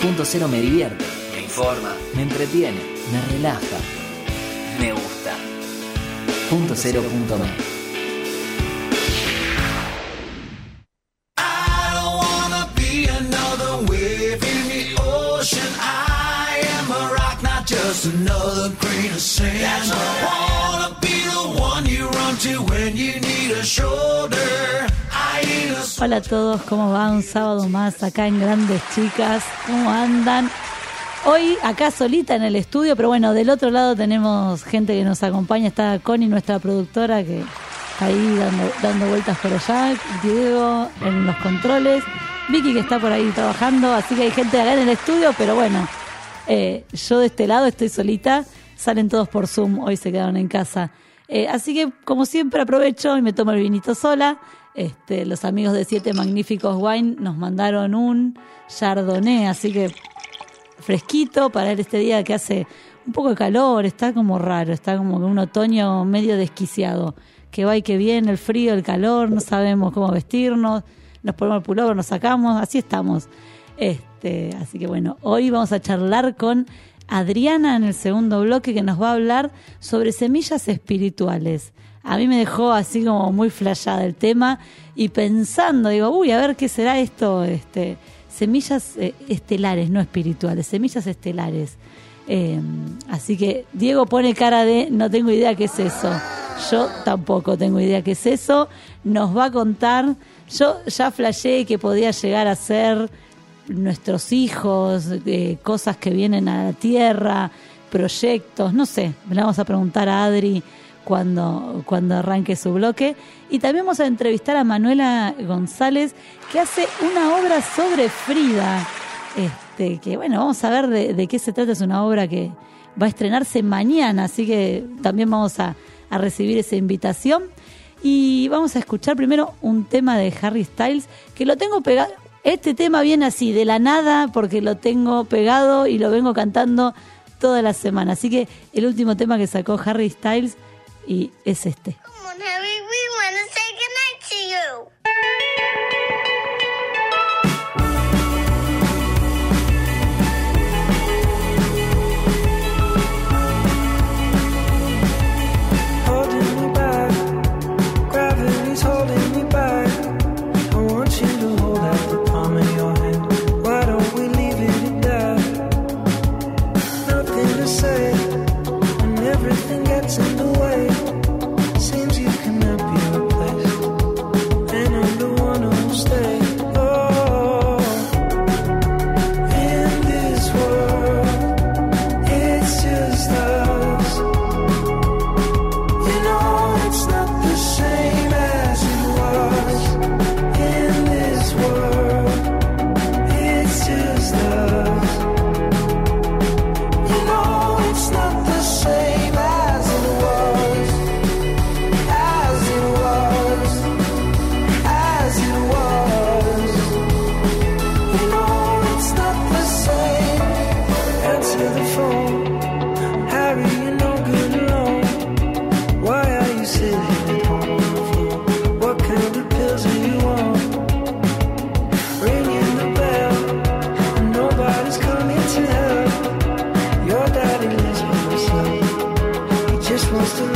Punto cero me divierte, me informa, me entretiene, me relaja, me gusta. Punto cero punto me. I don't wanna be another wave in the ocean. I am a rock, not just another grain of sand. I wanna be the one you run to when you need a shoulder. Hola a todos, ¿cómo va? Un sábado más acá en Grandes Chicas. ¿Cómo andan? Hoy acá solita en el estudio, pero bueno, del otro lado tenemos gente que nos acompaña. Está Connie, nuestra productora, que está ahí dando, dando vueltas por allá. Diego en los controles. Vicky que está por ahí trabajando. Así que hay gente acá en el estudio, pero bueno, eh, yo de este lado estoy solita. Salen todos por Zoom, hoy se quedaron en casa. Eh, así que, como siempre, aprovecho y me tomo el vinito sola. Este, los amigos de Siete Magníficos Wine nos mandaron un Chardonnay, así que fresquito para este día que hace un poco de calor, está como raro, está como un otoño medio desquiciado, que va y que viene, el frío, el calor, no sabemos cómo vestirnos, nos ponemos el pullover, nos sacamos, así estamos. Este, así que bueno, hoy vamos a charlar con Adriana en el segundo bloque que nos va a hablar sobre semillas espirituales. A mí me dejó así como muy flayada el tema y pensando, digo, uy, a ver qué será esto, este, semillas eh, estelares, no espirituales, semillas estelares. Eh, así que Diego pone cara de no tengo idea qué es eso. Yo tampoco tengo idea qué es eso. Nos va a contar. Yo ya flashé que podía llegar a ser nuestros hijos, eh, cosas que vienen a la tierra, proyectos, no sé. Le vamos a preguntar a Adri cuando, cuando arranque su bloque. Y también vamos a entrevistar a Manuela González, que hace una obra sobre Frida. Este, que bueno, vamos a ver de, qué se trata. Es una obra que va a estrenarse mañana, así que también vamos a, a recibir esa invitación. Y vamos a escuchar primero un tema de Harry Styles, que lo tengo pegado. Este tema viene así, de la nada, porque lo tengo pegado y lo vengo cantando toda la semana. Así que el último tema que sacó Harry Styles y es este. Come on, Harry, we close to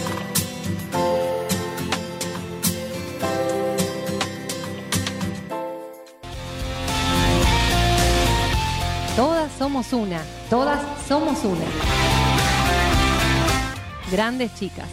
Una, todas somos una. Grandes chicas.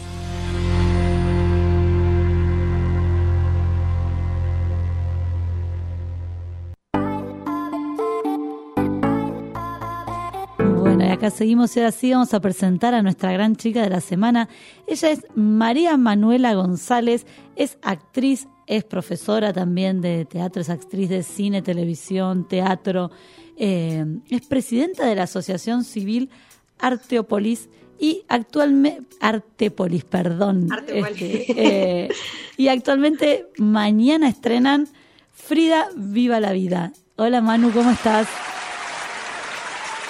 Bueno, y acá seguimos y ahora sí vamos a presentar a nuestra gran chica de la semana. Ella es María Manuela González, es actriz, es profesora también de teatro, es actriz de cine, televisión, teatro, eh, es presidenta de la Asociación Civil Arteopolis y actualmente Artepolis, perdón. Artepolis. Este, eh, y actualmente mañana estrenan Frida Viva la Vida. Hola Manu, ¿cómo estás?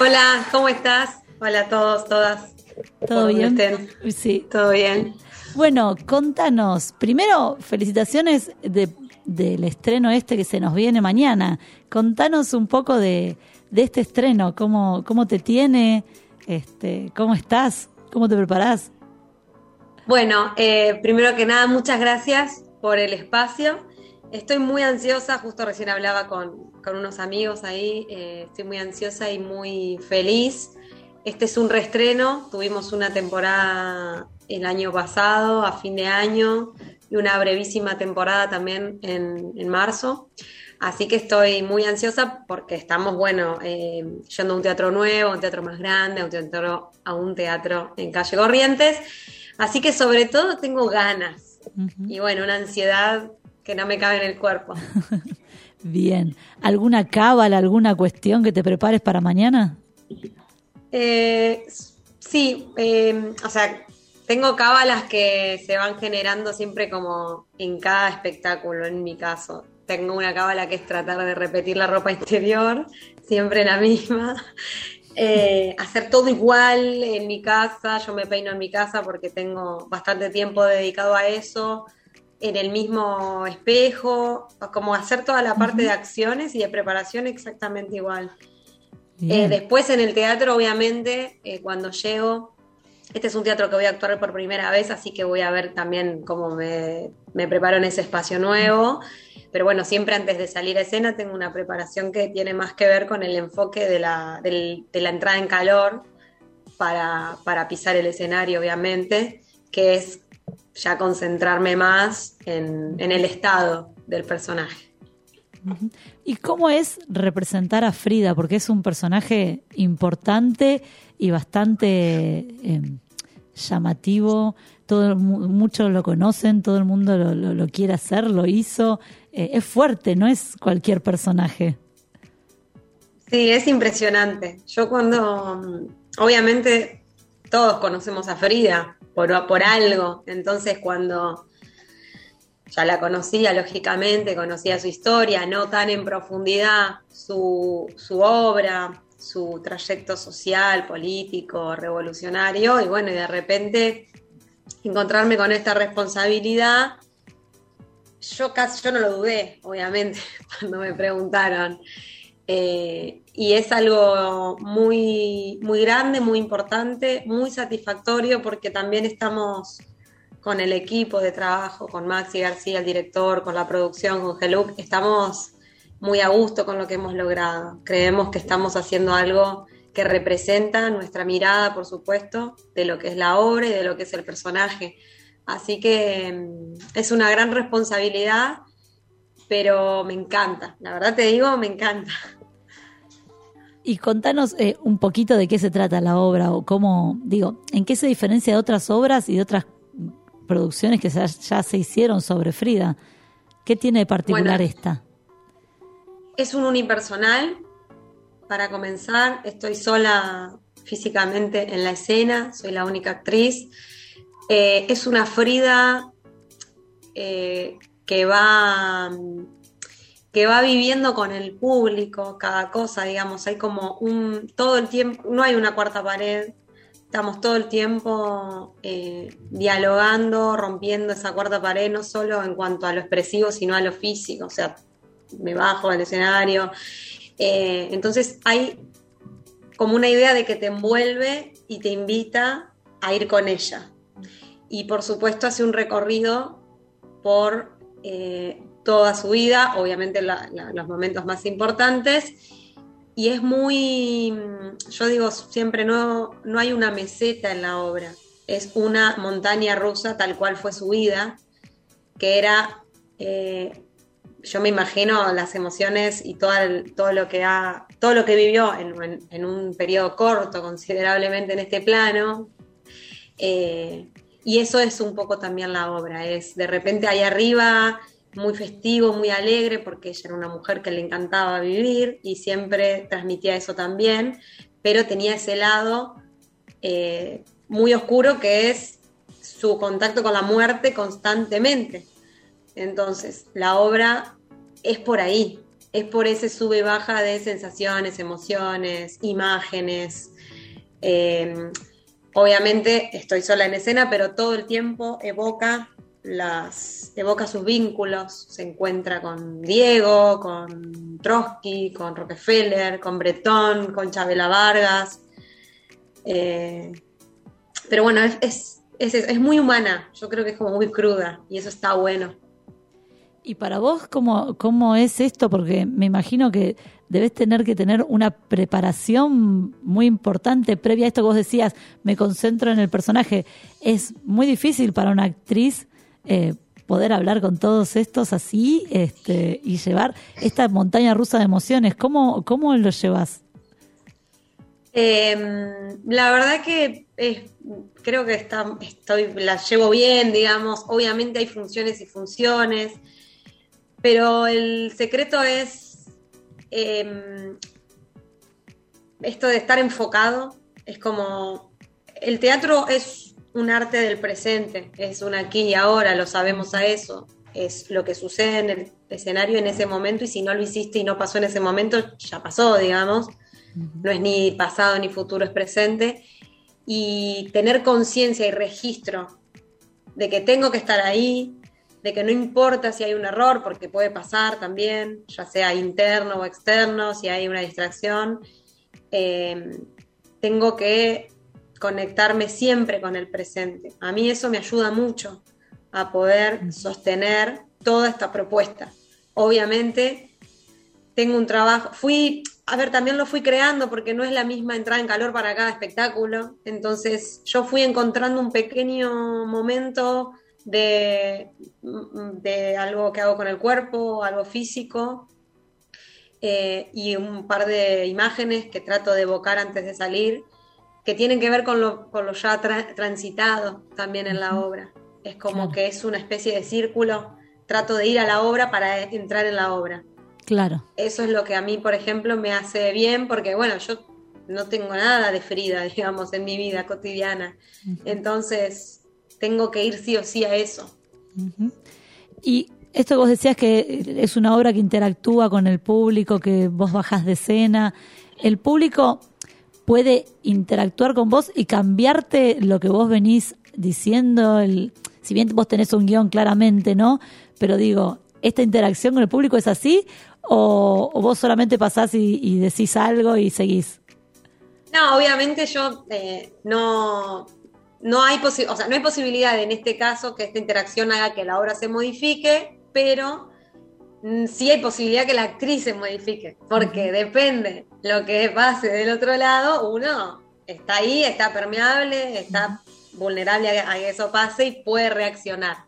Hola, ¿cómo estás? Hola a todos, todas. ¿Todo ¿Por bien? estén? Sí. Todo bien. Bueno, contanos. Primero, felicitaciones de- del estreno este que se nos viene mañana. Contanos un poco de, de este estreno, cómo, cómo te tiene, este, cómo estás, cómo te preparás. Bueno, eh, primero que nada, muchas gracias por el espacio. Estoy muy ansiosa, justo recién hablaba con, con unos amigos ahí, eh, estoy muy ansiosa y muy feliz. Este es un reestreno, tuvimos una temporada el año pasado, a fin de año, y una brevísima temporada también en, en marzo. Así que estoy muy ansiosa porque estamos, bueno, eh, yendo a un teatro nuevo, a un teatro más grande, a un teatro, a un teatro en calle Corrientes. Así que sobre todo tengo ganas y bueno, una ansiedad que no me cabe en el cuerpo. Bien. ¿Alguna cábala, alguna cuestión que te prepares para mañana? Eh, sí, eh, o sea, tengo cábalas que se van generando siempre como en cada espectáculo, en mi caso. Tengo una cábala que es tratar de repetir la ropa interior, siempre la misma. Eh, hacer todo igual en mi casa, yo me peino en mi casa porque tengo bastante tiempo dedicado a eso, en el mismo espejo, como hacer toda la parte de acciones y de preparación exactamente igual. Eh, después en el teatro, obviamente, eh, cuando llego, este es un teatro que voy a actuar por primera vez, así que voy a ver también cómo me, preparo en ese espacio nuevo. Pero bueno, siempre antes de salir a escena tengo una preparación que tiene más que ver con el enfoque de la, entrada en calor para, pisar el escenario, obviamente, que es ya concentrarme más en, el estado del personaje. ¿Y cómo es representar a Frida? Porque es un personaje importante y bastante eh, llamativo. Todo, muchos lo conocen, todo el mundo lo quiere hacer, lo hizo. Eh, es fuerte, no es cualquier personaje. Sí, es impresionante. Yo cuando, mm, obviamente, todos conocemos a Frida por, por algo, entonces cuando ya la conocía, lógicamente, conocía su historia, no tan en profundidad su, su obra, su trayecto social, político, revolucionario, y bueno, y de repente encontrarme con esta responsabilidad, yo casi, yo no lo dudé, obviamente, cuando me preguntaron. Eh, y es algo muy, muy grande, muy importante, muy satisfactorio porque también estamos con el equipo de trabajo, con Maxi García, el director, con la producción, con Geluk, estamos muy a gusto con lo que hemos logrado. Creemos que estamos haciendo algo que representa nuestra mirada, por supuesto, de lo que es la obra y de lo que es el personaje. Así que mm, es una gran responsabilidad, pero me encanta. La verdad te digo, me encanta. Y contanos eh, un poquito de qué se trata la obra o cómo, digo, en qué se diferencia de otras obras y de otras producciones que ya, ya se hicieron sobre Frida. ¿Qué tiene de particular Bueno. esta? Es un unipersonal. Para comenzar, estoy sola físicamente en la escena, soy la única actriz. Eh, es una Frida eh, que va que va viviendo con el público cada cosa, digamos, hay como un todo el tiempo, no hay una cuarta pared, estamos todo el tiempo eh, dialogando, rompiendo esa cuarta pared, no solo en cuanto a lo expresivo, sino a lo físico, o sea, me bajo al escenario. Eh, entonces hay como una idea de que te envuelve y te invita a ir con ella. Y por supuesto hace un recorrido por eh, toda su vida, obviamente los momentos más importantes. Y es muy, yo digo siempre, no, no hay una meseta en la obra, es una montaña rusa tal cual fue su vida, que era, eh, yo me imagino las emociones y todo, todo, lo, que ha, todo lo que vivió en un periodo corto considerablemente en este plano. Eh, y eso es un poco también la obra, es de repente ahí arriba muy festivo, muy alegre, porque ella era una mujer que le encantaba vivir y siempre transmitía eso también, pero tenía ese lado eh, muy oscuro que es su contacto con la muerte constantemente. Entonces, la obra es por ahí, es por ese sube baja de sensaciones, emociones, imágenes. Eh, obviamente estoy sola en escena, pero todo el tiempo evoca las evoca sus vínculos, se encuentra con Diego, con Trotsky, con Rockefeller, con Bretón, con Chabela Vargas. Eh, pero bueno, es, es, es, es muy humana, yo creo que es como muy cruda y eso está bueno. ¿Y para vos cómo, cómo es esto? Porque me imagino que debes tener que tener una preparación muy importante previa a esto que vos decías, me concentro en el personaje. Es muy difícil para una actriz eh, poder hablar con todos estos así este, y llevar esta montaña rusa de emociones. ¿Cómo, cómo lo llevas? Eh, la verdad que creo que está, estoy, la llevo bien, digamos. Obviamente hay funciones y funciones, pero el secreto es eh, esto de estar enfocado. Es como el teatro es un arte del presente, es un aquí y ahora, lo sabemos a eso. Es lo que sucede en el escenario en ese momento. Y si no lo hiciste y no pasó en ese momento, ya pasó, digamos. No es ni pasado ni futuro, es presente, y tener conciencia y registro de que tengo que estar ahí, de que no importa si hay un error, porque puede pasar también, ya sea interno o externo, si hay una distracción, eh, tengo que conectarme siempre con el presente. A mí eso me ayuda mucho a poder sostener toda esta propuesta. Obviamente tengo un trabajo, fui, a ver, también lo fui creando porque no es la misma entrada en calor para cada espectáculo, entonces yo fui encontrando un pequeño momento de, de algo que hago con el cuerpo, algo físico, eh, y un par de imágenes que trato de evocar antes de salir, que tienen que ver con lo, con lo ya tra- transitado también en la obra. Es como Claro. que es una especie de círculo, trato de ir a la obra para entrar en la obra. Claro. Eso es lo que a mí, por ejemplo, me hace bien, porque bueno, yo no tengo nada de Frida, digamos, en mi vida cotidiana. Entonces, tengo que ir sí o sí a eso. Y esto que vos decías que es una obra que interactúa con el público, que vos bajás de escena. ¿El público puede interactuar con vos y cambiarte lo que vos venís diciendo? El, si bien vos tenés un guion claramente, ¿no? Pero digo, ¿esta interacción con el público es así? ¿O, o vos solamente pasás y, y decís algo y seguís? No, obviamente yo eh, no, no hay posi- o sea, no hay posibilidad en este caso que esta interacción haga que la obra se modifique, pero mm, sí hay posibilidad que la actriz se modifique, porque depende lo que pase del otro lado, uno está ahí, está permeable, está vulnerable a, que eso pase y puede reaccionar.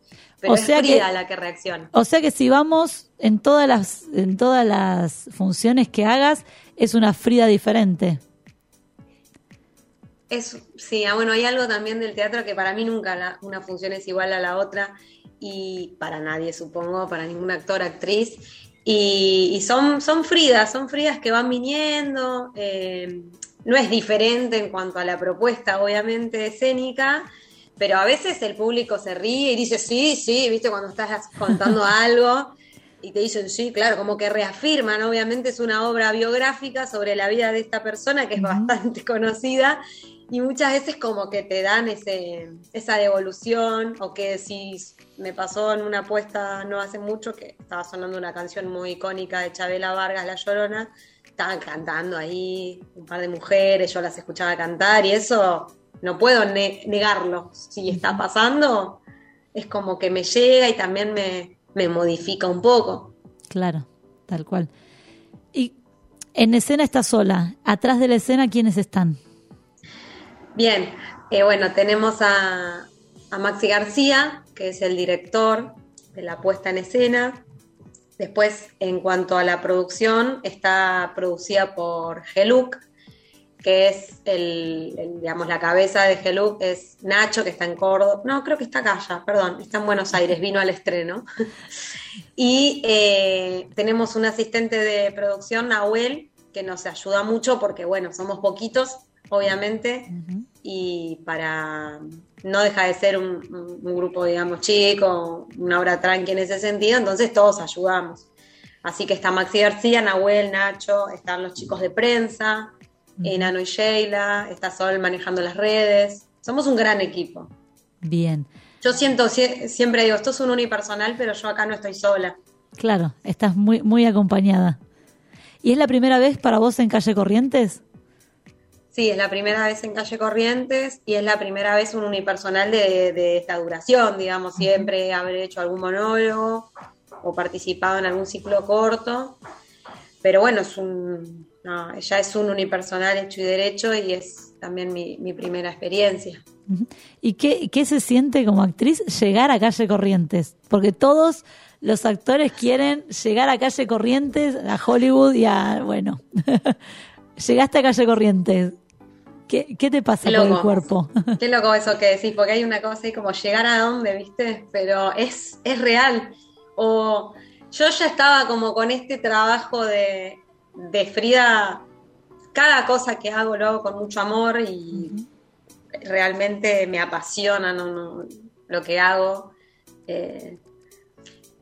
Pero O es sea que- Frida la que reacciona. O sea que si vamos en todas las, en todas las funciones que hagas, es una Frida diferente. Es, sí, ah, bueno, hay algo también del teatro que para mí nunca la- una función es igual a la otra y para nadie, supongo, para ningún actor, actriz. Y, y son, son Fridas, son Fridas que van viniendo. eh, no es diferente en cuanto a la propuesta, obviamente, escénica, pero a veces el público se ríe y dice, sí, sí, viste, cuando estás contando algo y te dicen, sí, claro, como que reafirman, obviamente es una obra biográfica sobre la vida de esta persona que es bastante conocida y muchas veces como que te dan ese, esa devolución o que si me pasó en una apuesta no hace mucho que estaba sonando una canción muy icónica de Chabela Vargas, La Llorona, estaban cantando ahí un par de mujeres, yo las escuchaba cantar y eso no puedo ne- negarlo. Si está pasando, es como que me llega y también me, me modifica un poco. Claro, tal cual. Y en escena está sola. Atrás de la escena, ¿quiénes están? Bien, eh, bueno, tenemos a, a Maxi García, que es el director de la puesta en escena. Después, en cuanto a la producción, está producida por Geluk, que es el, digamos, la cabeza de Geluk, es Nacho, que está en Córdoba. No, creo que está acá ya, perdón, está en Buenos Aires, vino al estreno. y eh, tenemos un asistente de producción, Nahuel, que nos ayuda mucho porque, bueno, somos poquitos, obviamente, y para no deja de ser un, grupo, digamos, chico, una obra tranqui en ese sentido, entonces todos ayudamos. Así que está Maxi García, Nahuel, Nacho, están los chicos de prensa, eh, Nano y Sheila, está Sol manejando las redes. Somos un gran equipo. Bien. Yo siento, sie- siempre digo, esto es un unipersonal, pero yo acá no estoy sola. Claro, estás muy, muy acompañada. ¿Y es la primera vez para vos en Calle Corrientes? Sí, es la primera vez en Calle Corrientes y es la primera vez un unipersonal de, de esta duración, digamos, siempre haber hecho algún monólogo o participado en algún ciclo corto, pero bueno, es un, no, ya es un unipersonal hecho y derecho y es también mi, mi primera experiencia. ¿Y qué, qué se siente como actriz llegar a Calle Corrientes? Porque todos los actores quieren llegar a Calle Corrientes, a Hollywood y a, bueno, llegaste a Calle Corrientes. ¿Qué, qué te pasa por el cuerpo? Qué loco eso que decís, porque hay una cosa ahí como llegar a dónde, ¿viste? Pero es, es real. O yo ya estaba como con este trabajo de, de Frida, cada cosa que hago lo hago con mucho amor y realmente me apasiona no, no, lo que hago. Eh,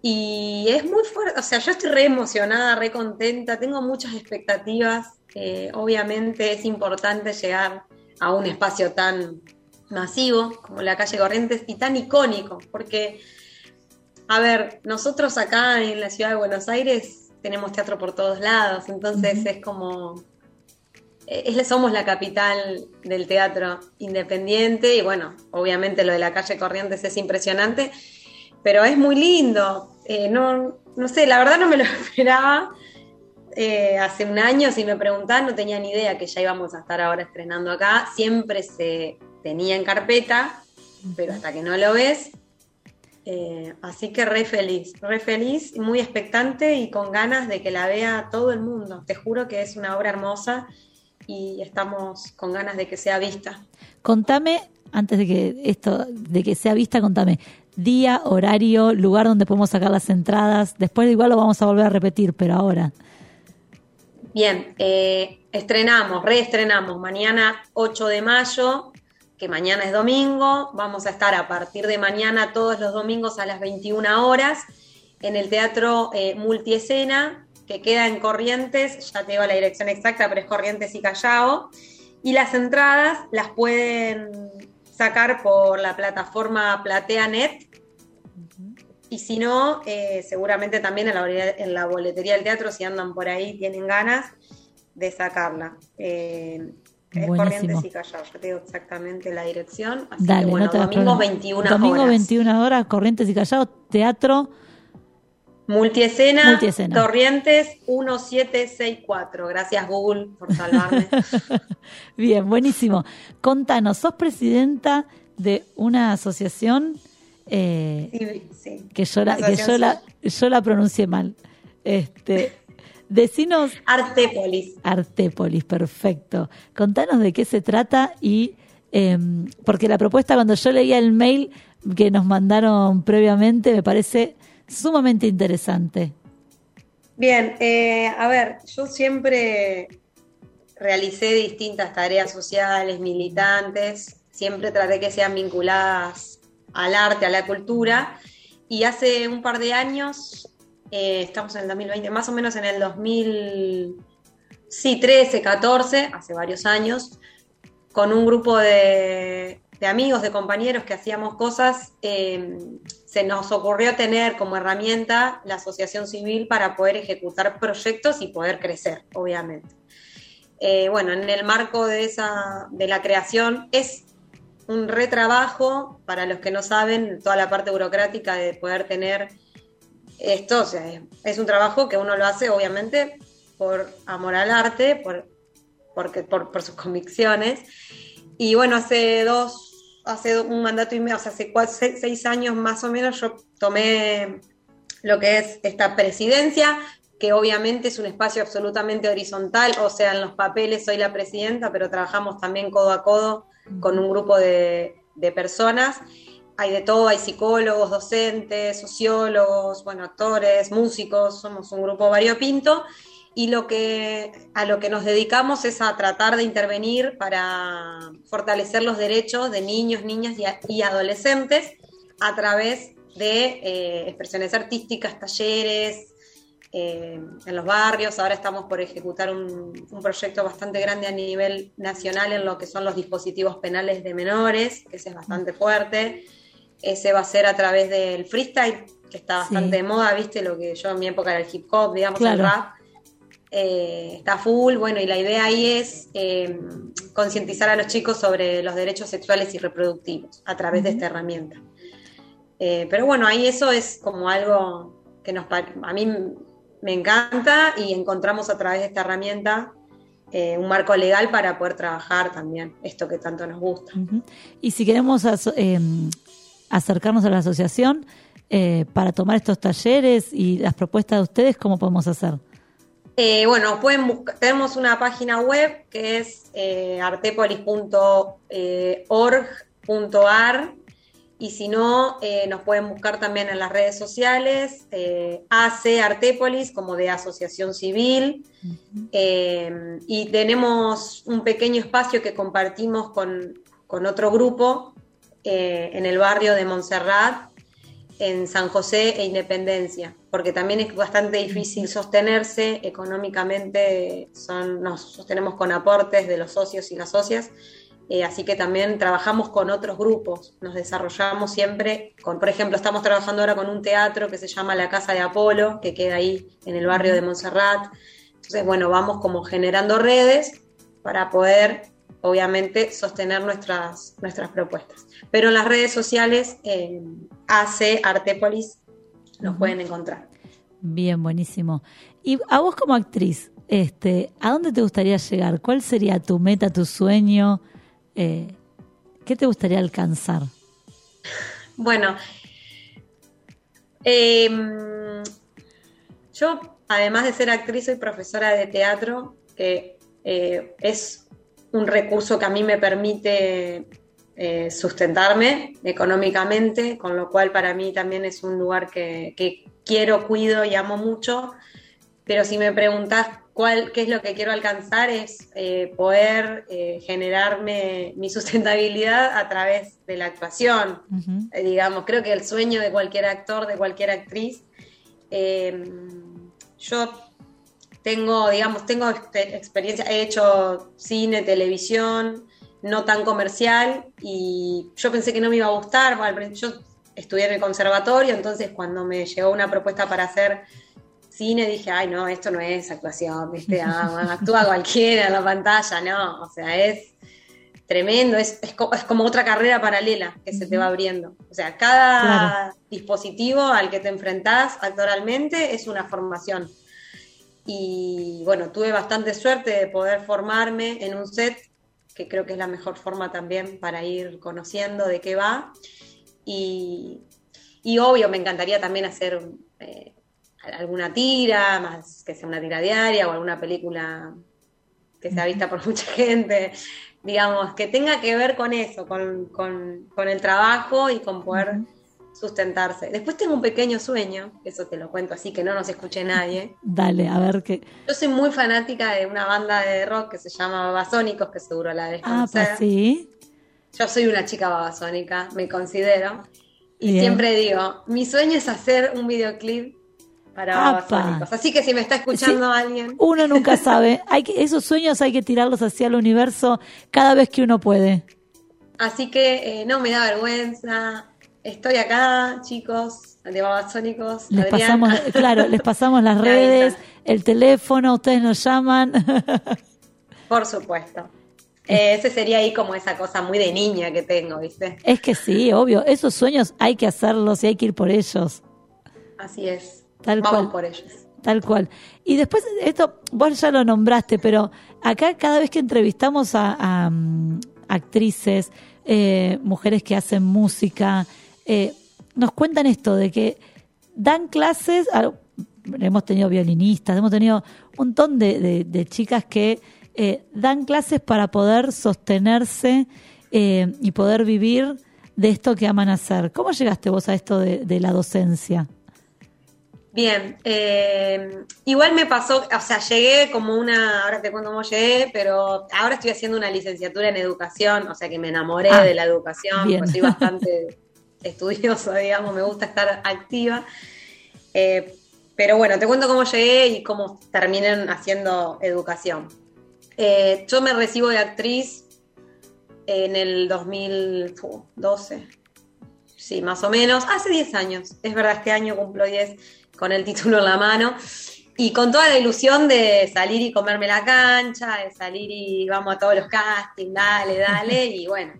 y es muy fuerte, o sea, yo estoy re emocionada, re contenta, tengo muchas expectativas. Eh, obviamente es importante llegar a un espacio tan masivo como la calle Corrientes y tan icónico, porque, a ver, nosotros acá en la ciudad de Buenos Aires tenemos teatro por todos lados, entonces es como, es- somos la capital del teatro independiente y bueno, obviamente lo de la calle Corrientes es impresionante, pero es muy lindo. Eh, no, no sé, la verdad no me lo esperaba. Eh, hace un año, si me preguntaban, no tenía ni idea que ya íbamos a estar ahora estrenando acá. Siempre se tenía en carpeta, pero hasta que no lo ves. Eh, así que re feliz, re feliz, muy expectante y con ganas de que la vea todo el mundo. Te juro que es una obra hermosa y estamos con ganas de que sea vista. Contame, antes de que esto, de que sea vista, contame día, horario, lugar donde podemos sacar las entradas. Después igual lo vamos a volver a repetir, pero ahora. Bien, eh, estrenamos, reestrenamos mañana 8 de mayo, que mañana es domingo. Vamos a estar a partir de mañana todos los domingos a las 21 horas en el Teatro eh, Multiescena, que queda en Corrientes, ya te digo la dirección exacta, pero es Corrientes y Callao. Y las entradas las pueden sacar por la plataforma PlateaNet. Y si no, eh, seguramente también en la, bolera- en la boletería del teatro, si andan por ahí, tienen ganas de sacarla. Eh, es Buenísimo. Corrientes y Callao, yo te digo exactamente la dirección. Así Dale, que bueno, no domingo problema. 21 Domingo horas. 21 horas, Corrientes y Callao, teatro. Multiescena, Multiescena. Corrientes 1764. Gracias Google por salvarme. Bien, buenísimo. Contanos, sos presidenta de una asociación eh, Sí, sí. que yo la, que yo la, yo la pronuncié mal. Este, decinos Artépolis. Artépolis, perfecto. Contanos de qué se trata y em, porque la propuesta cuando yo leía el mail que nos mandaron previamente me parece sumamente interesante. Bien, eh, a ver, yo siempre realicé distintas tareas sociales, militantes, siempre traté que sean vinculadas al arte, a la cultura, y hace un par de años, eh, estamos en el 2020, más o menos en el 2000, sí, 13, 14, hace varios años, con un grupo de, de amigos, de compañeros que hacíamos cosas, eh, se nos ocurrió tener como herramienta la asociación civil para poder ejecutar proyectos y poder crecer, obviamente. Eh, bueno, en el marco de, esa, de la creación es un retrabajo, para los que no saben, toda la parte burocrática de poder tener esto, o sea, es, un trabajo que uno lo hace obviamente por amor al arte, por, porque, por, sus convicciones. Y bueno, hace dos, hace un mandato y medio, o sea, hace seis años más o menos, yo tomé lo que es esta presidencia, que obviamente es un espacio absolutamente horizontal, o sea, en los papeles soy la presidenta, pero trabajamos también codo a codo con un grupo de, de personas. Hay de todo, hay psicólogos, docentes, sociólogos, bueno, actores, músicos, somos un grupo variopinto y lo que, a lo que nos dedicamos es a tratar de intervenir para fortalecer los derechos de niños, niñas y, adolescentes a través de eh, expresiones artísticas, talleres, eh, en los barrios. Ahora estamos por ejecutar un, un proyecto bastante grande a nivel nacional en lo que son los dispositivos penales de menores, que ese es bastante fuerte. Ese va a ser a través del freestyle, que está bastante Sí. de moda, viste, lo que yo en mi época era el hip hop, digamos, Claro. el rap. Eh, está full, bueno, y la idea ahí es eh, concientizar a los chicos sobre los derechos sexuales y reproductivos a través de esta herramienta. Pero bueno, ahí eso es como algo que nos a mí me encanta y encontramos a través de esta herramienta eh, un marco legal para poder trabajar también esto que tanto nos gusta. Y si queremos em, acercarnos a la asociación eh, para tomar estos talleres y las propuestas de ustedes, ¿cómo podemos hacer? Eh, bueno, pueden buscar, tenemos una página web que es artepolis.org.ar y si no, eh, nos pueden buscar también en las redes sociales, eh, AC Artépolis como de Asociación Civil. Eh, y tenemos un pequeño espacio que compartimos con, con otro grupo en el barrio de Montserrat, en San José e Independencia, porque también es bastante difícil sostenerse económicamente, son, nos sostenemos con aportes de los socios y las socias, eh, así que también trabajamos con otros grupos, nos desarrollamos siempre, con, por ejemplo, estamos trabajando ahora con un teatro que se llama La Casa de Apolo, que queda ahí en el barrio de Montserrat, entonces, bueno, vamos como generando redes para poder, obviamente, sostener nuestras, nuestras propuestas. Pero en las redes sociales, eh, AC Artépolis, nos pueden encontrar. Bien, buenísimo. Y a vos como actriz, este, ¿a dónde te gustaría llegar? ¿Cuál sería tu meta, tu sueño? Eh, ¿Qué te gustaría alcanzar? Bueno, eh, yo, además de ser actriz, soy profesora de teatro, que eh, es un recurso que a mí me permite eh, sustentarme económicamente, con lo cual para mí también es un lugar que, que quiero, cuido y amo mucho. Pero si me preguntas cuál, qué es lo que quiero alcanzar, es eh, poder eh, generarme mi sustentabilidad a través de la actuación. Eh, digamos, creo que el sueño de cualquier actor, de cualquier actriz. yo tengo, digamos, tengo expe- experiencia, he hecho cine, televisión, no tan comercial, y yo pensé que no me iba a gustar. bueno, yo estudié en el conservatorio, entonces cuando me llegó una propuesta para hacer cine dije, ay no, esto no es actuación, ¿viste? Ah, bueno, actúa cualquiera en la pantalla, no, o sea, es tremendo, es, es, co- es como otra carrera paralela que se te va abriendo. O sea, cada Claro. dispositivo al que te enfrentás actoralmente es una formación. Y bueno, tuve bastante suerte de poder formarme en un set, que creo que es la mejor forma también para ir conociendo de qué va. Y, Y obvio, me encantaría también hacer eh, alguna tira, más que sea una tira diaria o alguna película que sea vista por mucha gente, digamos, que tenga que ver con eso, con, con- con el trabajo y con poder sustentarse. Después tengo un pequeño sueño, eso te lo cuento así que no nos escuche nadie. Dale, a ver qué. Yo soy muy fanática de una banda de rock que se llama Babasónicos, que seguro la debes Ah, pues sí. Yo soy una chica babasónica, me considero. Y Bien. siempre digo, mi sueño es hacer un videoclip para. Así que si me está escuchando alguien, Uno nunca sabe. Hay que, esos sueños hay que tirarlos hacia el universo cada vez que uno puede. así que eh, no me da vergüenza. Estoy acá, chicos, de babasónicos. Les Adrián. pasamos, claro, les pasamos las redes, el teléfono, ustedes nos llaman. Por supuesto. Eh, ese sería ahí como esa cosa muy de niña que tengo, ¿viste? es que sí, obvio, esos sueños hay que hacerlos y hay que ir por ellos. Así es. Tal Vamos cual. por ellos. Tal cual. Y después, esto, vos ya lo nombraste, pero acá cada vez que entrevistamos a, a, mm, actrices, eh, mujeres que hacen música, eh, nos cuentan esto de que dan clases, a- hemos tenido violinistas, hemos tenido un montón de, de- de chicas que eh, dan clases para poder sostenerse y poder vivir de esto que aman hacer. ¿Cómo llegaste vos a esto de, de la docencia? Bien, eh, igual me pasó, o sea, llegué como una, ahora te cuento cómo llegué, pero ahora estoy haciendo una licenciatura en educación, o sea que me enamoré Ah, de la educación, bien. pues soy bastante estudiosa, digamos, me gusta estar activa. Eh, pero bueno, te cuento cómo llegué y cómo terminé haciendo educación. Eh, yo me recibo de actriz en el 2012, sí, más o menos, hace 10 años. Es verdad, este año cumplo 10 con el título en la mano. Y con toda la ilusión de salir y comerme la cancha, de salir y vamos a todos los castings, dale, dale. Y bueno,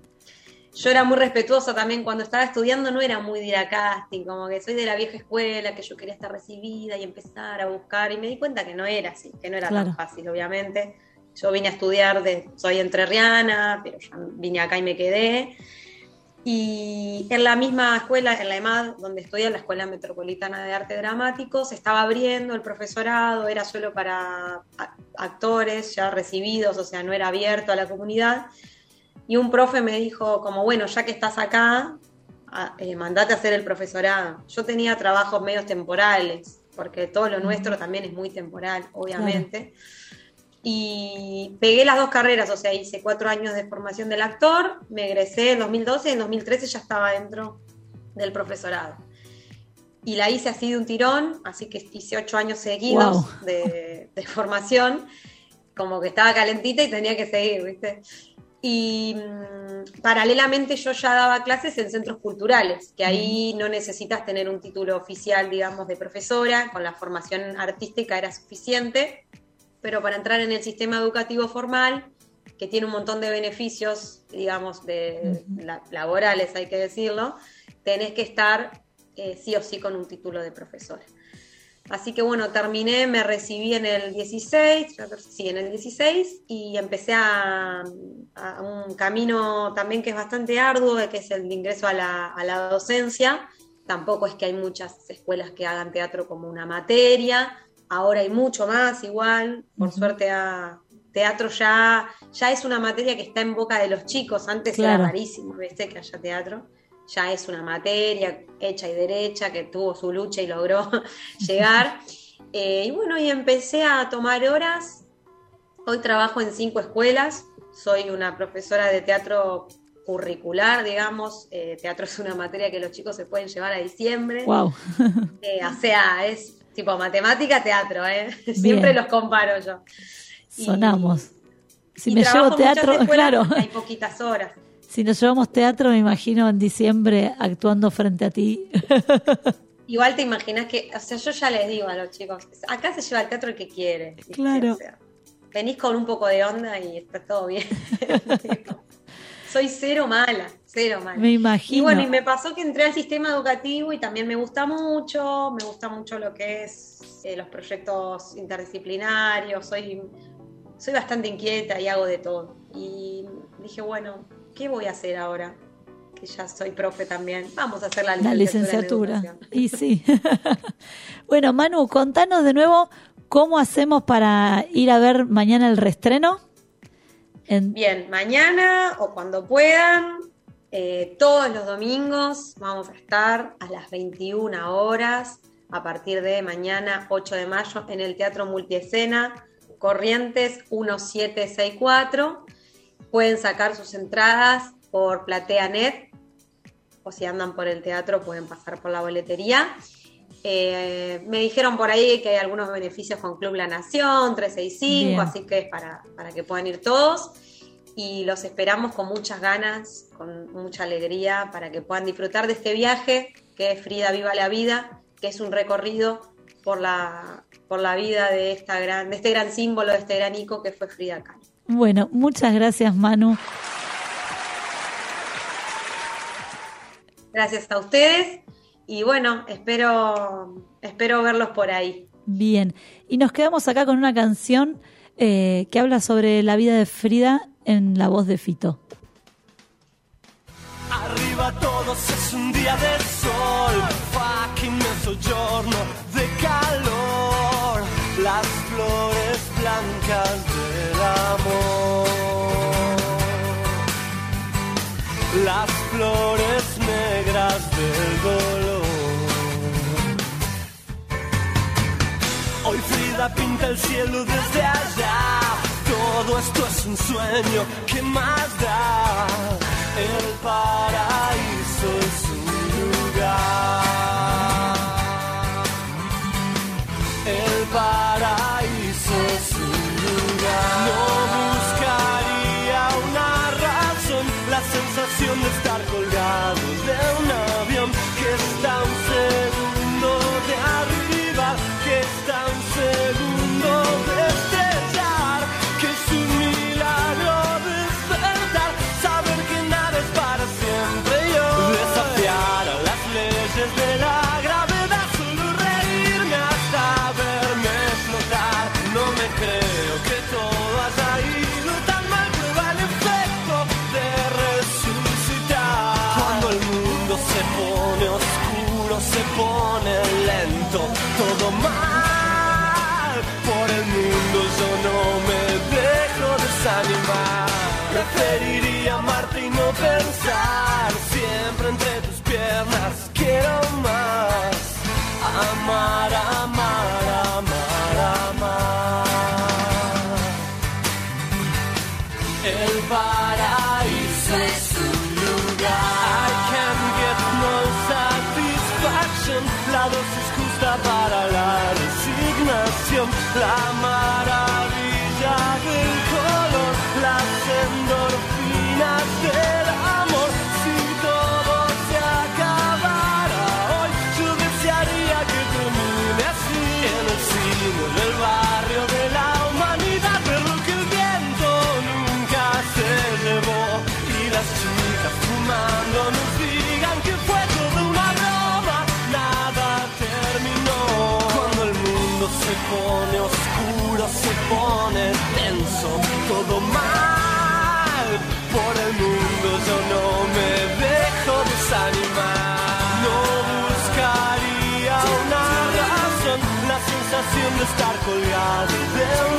yo era muy respetuosa también cuando estaba estudiando, no era muy de ir a casting, como que soy de la vieja escuela, que yo quería estar recibida y empezar a buscar. Y me di cuenta que no era así, que no era Claro. tan fácil, obviamente. Yo vine a estudiar, de, soy entrerriana, pero ya vine acá y me quedé. Y en la misma escuela, en la EMAD, donde estudié, la Escuela Metropolitana de Arte Dramático, se estaba abriendo el profesorado, era solo para actores ya recibidos, o sea, no era abierto a la comunidad. Y un profe me dijo, como bueno, ya que estás acá, eh, mandate a hacer el profesorado. Yo tenía trabajos medios temporales, porque todo lo nuestro también es muy temporal, obviamente. Y pegué las dos carreras, o sea, hice cuatro años de formación del actor, me egresé en 2012 y en 2013 ya estaba dentro del profesorado. Y la hice así de un tirón, así que hice ocho años seguidos Wow. de, de formación, como que estaba calentita y tenía que seguir, ¿viste? Y mm, paralelamente yo ya daba clases en centros culturales, que ahí no necesitas tener un título oficial, digamos, de profesora, con la formación artística era suficiente, pero para entrar en el sistema educativo formal, que tiene un montón de beneficios, digamos, de, la- laborales, hay que decirlo, tenés que estar eh, sí o sí con un título de profesora. Así que bueno, terminé, me recibí en el 16, sí, en el 16, y empecé a, a un camino también que es bastante arduo, que es el de ingreso a la, a la docencia. Tampoco es que hay muchas escuelas que hagan teatro como una materia, ahora hay mucho más igual, por suerte a, teatro ya, ya es una materia que está en boca de los chicos, antes Claro. era rarísimo, ¿viste? Que haya teatro ya es una materia hecha y derecha que tuvo su lucha y logró llegar. Eh, y bueno, y empecé a tomar horas. Hoy trabajo en cinco escuelas. Soy una profesora de teatro curricular, digamos. Eh, teatro es una materia que los chicos se pueden llevar a diciembre. Wow. Eh, o sea, es tipo matemática, teatro, ¿eh? Siempre los comparo yo. Y- Sonamos. Si y me llevo teatro, claro. Hay poquitas horas. Si nos llevamos teatro, me imagino en diciembre actuando frente a ti. Igual te imaginas que, o sea, yo ya les digo a los chicos, acá se lleva el teatro el que quiere. Claro. O sea, venís con un poco de onda y está todo bien. Soy cero mala, cero mala. Me imagino. Y bueno, y me pasó que entré al sistema educativo y también me gusta mucho, me gusta mucho lo que es eh, los proyectos interdisciplinarios, soy, soy bastante inquieta y hago de todo. Y dije, bueno, ¿qué voy a hacer ahora? que ya soy profe también. Vamos a hacer la La licenciatura. en licenciatura. Y sí. bueno, Manu, contanos de nuevo cómo hacemos para ir a ver mañana el reestreno. En- Bien, mañana o cuando puedan, eh, todos los domingos vamos a estar a las 21 horas a partir de mañana 8 de mayo en el Teatro Multiescena Corrientes 1764. Pueden sacar sus entradas por PlateaNet o si andan por el teatro pueden pasar por la boletería. Eh, me dijeron por ahí que hay algunos beneficios con Club La Nación, 365, Bien. así que es para, para que puedan ir todos. Y los esperamos con muchas ganas, con mucha alegría, para que puedan disfrutar de este viaje que es Frida Viva la Vida, que es un recorrido por la, por la vida de, esta gran, de este gran símbolo, de este gran icono que fue Frida Kahlo. Bueno, muchas gracias, Manu. Gracias a ustedes y bueno, espero, espero verlos por ahí. Bien. Y nos quedamos acá con una canción eh, que habla sobre la vida de Frida en la voz de Fito. Arriva todos es un día de sol, fucking mezzogiorno de calor, las flores blancas del amor, las flores negras del dolor. Frida pinta el cielo desde allá. Todo esto es un sueño, ¿qué más da? El paraíso es un lugar. El paraíso es un lugar. No Todo mal. Por el mundo yo no me dejo desanimar. No buscaría una razón. La sensación de estar colgado de un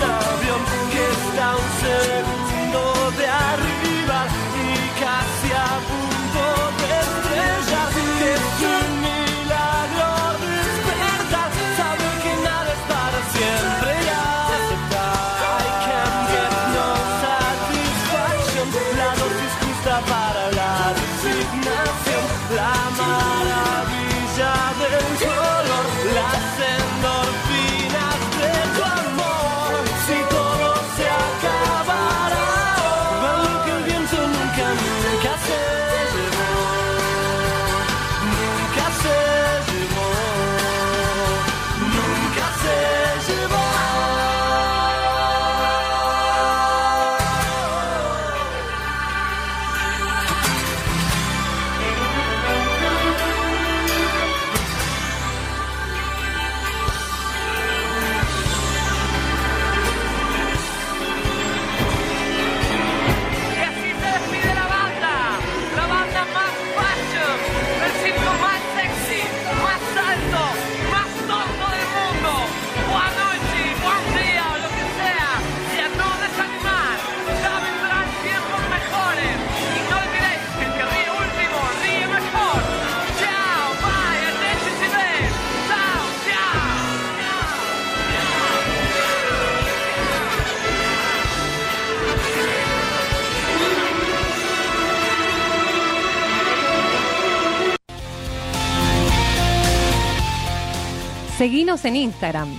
Seguinos en Instagram.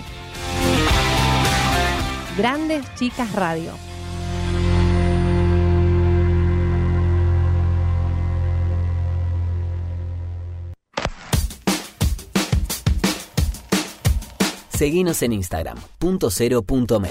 Grandes Chicas Radio. Seguinos en Instagram, punto cero punto me.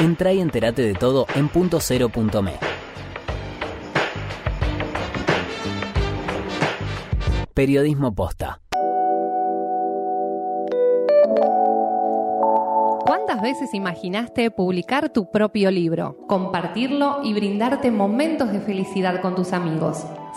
Entra y entérate de todo en punto. Periodismo posta. ¿Cuántas veces imaginaste publicar tu propio libro, compartirlo y brindarte momentos de felicidad con tus amigos?